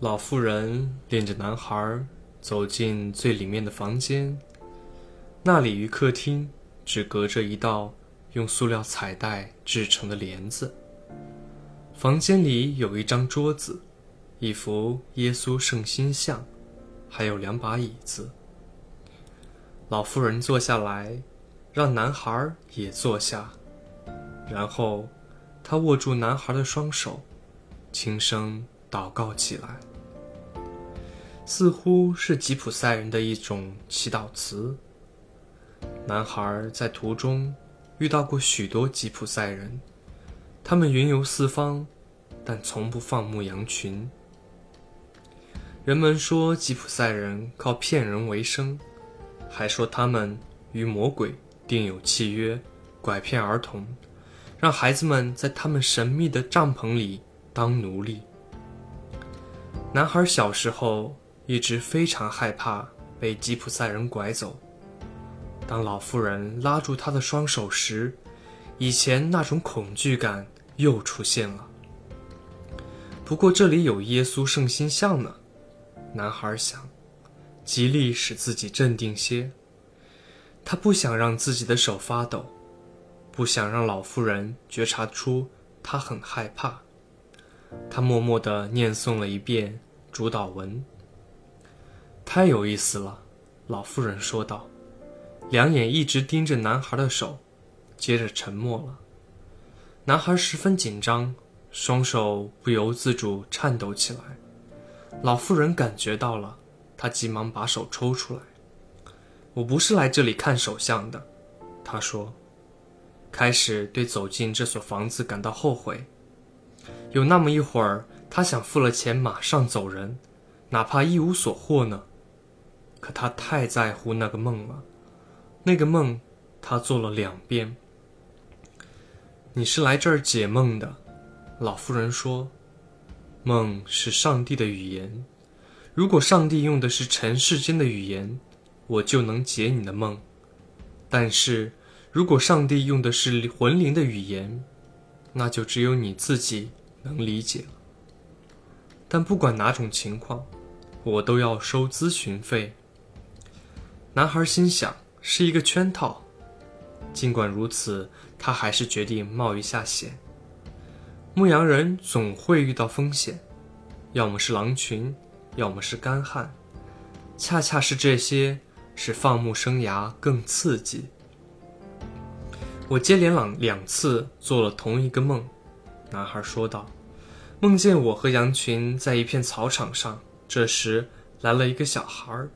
老妇人领着男孩走进最里面的房间，那里与客厅只隔着一道用塑料彩带制成的帘子。房间里有一张桌子，一幅耶稣圣心像，还有两把椅子。老妇人坐下来，让男孩也坐下，然后她握住男孩的双手，轻声祷告起来。似乎是吉普赛人的一种祈祷词。男孩在途中遇到过许多吉普赛人，他们云游四方，但从不放牧羊群。人们说吉普赛人靠骗人为生，还说他们与魔鬼订有契约，拐骗儿童，让孩子们在他们神秘的帐篷里当奴隶。男孩小时候。一直非常害怕被吉普赛人拐走。当老妇人拉住他的双手时，以前那种恐惧感又出现了。不过这里有耶稣圣心像呢，男孩想，极力使自己镇定些。他不想让自己的手发抖，不想让老妇人觉察出他很害怕。他默默地念诵了一遍主导文。太有意思了，老妇人说道，两眼一直盯着男孩的手，接着沉默了。男孩十分紧张，双手不由自主颤抖起来。老妇人感觉到了，她急忙把手抽出来。“我不是来这里看手相的。”她说，开始对走进这所房子感到后悔。有那么一会儿，她想付了钱马上走人，哪怕一无所获呢。可他太在乎那个梦了，那个梦，他做了两遍。你是来这儿解梦的，老妇人说。梦是上帝的语言，如果上帝用的是尘世间的语言，我就能解你的梦；但是如果上帝用的是魂灵的语言，那就只有你自己能理解了。但不管哪种情况，我都要收咨询费。男孩心想是一个圈套，尽管如此，他还是决定冒一下险。牧羊人总会遇到风险，要么是狼群，要么是干旱，恰恰是这些使放牧生涯更刺激。我接连两两次做了同一个梦，男孩说道：“梦见我和羊群在一片草场上，这时来了一个小孩儿。”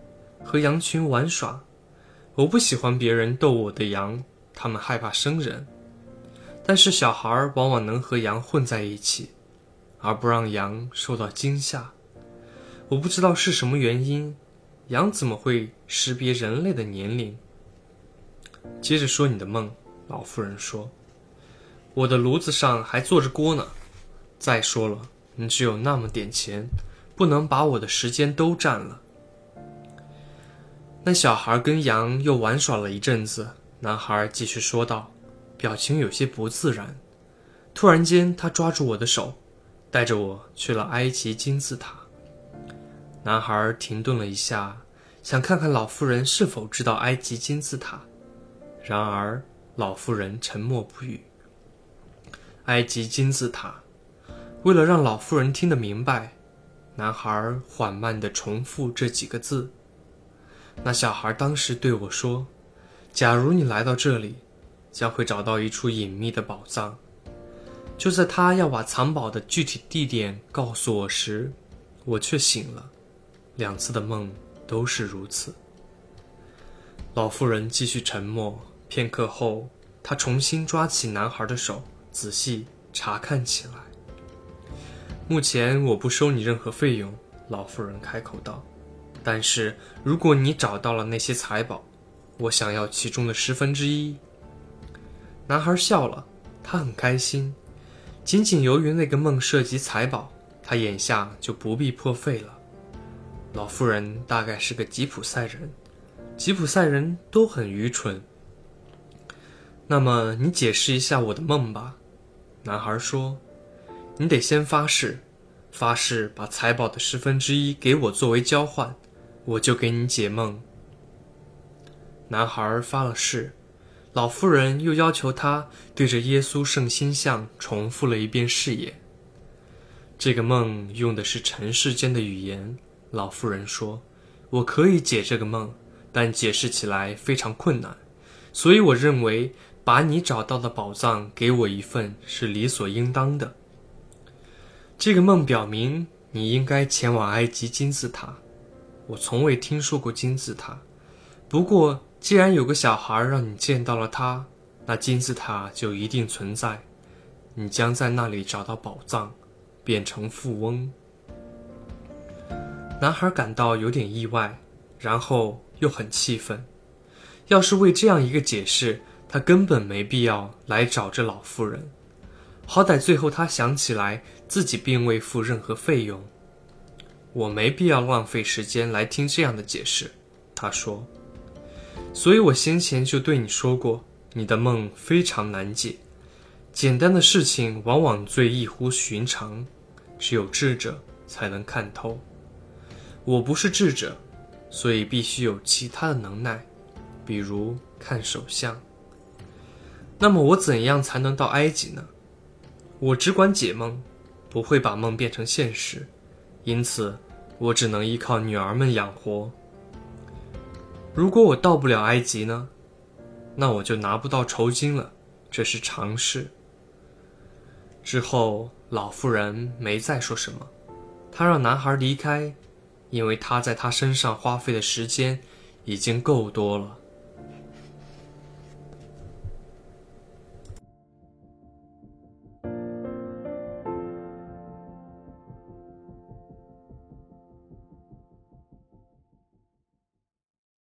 和羊群玩耍，我不喜欢别人逗我的羊，他们害怕生人。但是小孩往往能和羊混在一起，而不让羊受到惊吓。我不知道是什么原因，羊怎么会识别人类的年龄？接着说你的梦，老妇人说，我的炉子上还坐着锅呢。再说了，你只有那么点钱，不能把我的时间都占了。那小孩跟羊又玩耍了一阵子，男孩继续说道，表情有些不自然。突然间，他抓住我的手，带着我去了埃及金字塔。男孩停顿了一下，想看看老妇人是否知道埃及金字塔。然而，老妇人沉默不语。埃及金字塔，为了让老妇人听得明白，男孩缓慢地重复这几个字。那小孩当时对我说：“假如你来到这里，将会找到一处隐秘的宝藏。”就在他要把藏宝的具体地点告诉我时，我却醒了。两次的梦都是如此。老妇人继续沉默，片刻后，她重新抓起男孩的手，仔细查看起来。目前我不收你任何费用，老妇人开口道。但是，如果你找到了那些财宝，我想要其中的十分之一。男孩笑了，他很开心。仅仅由于那个梦涉及财宝，他眼下就不必破费了。老妇人大概是个吉普赛人，吉普赛人都很愚蠢。那么，你解释一下我的梦吧。男孩说：“你得先发誓，发誓把财宝的十分之一给我作为交换，我就给你解梦。”男孩发了誓，老妇人又要求他对着耶稣圣心像重复了一遍誓言。这个梦用的是尘世间的语言。老妇人说：“我可以解这个梦，但解释起来非常困难，所以我认为把你找到的宝藏给我一份是理所应当的。这个梦表明你应该前往埃及金字塔。我从未听说过金字塔，不过既然有个小孩让你见到了它，那金字塔就一定存在。你将在那里找到宝藏。”变成富翁。男孩感到有点意外，然后又很气愤。要是为这样一个解释，他根本没必要来找这老妇人。好歹最后他想起来自己并未付任何费用。我没必要浪费时间来听这样的解释，他说。所以我先前就对你说过，你的梦非常难解。简单的事情往往最异乎寻常。只有智者才能看透。我不是智者，所以必须有其他的能耐，比如看手相。那么我怎样才能到埃及呢？我只管解梦，不会把梦变成现实，因此我只能依靠女儿们养活。如果我到不了埃及呢？那我就拿不到酬金了，这是常事。之后。老妇人没再说什么，她让男孩离开，因为他在他身上花费的时间已经够多了。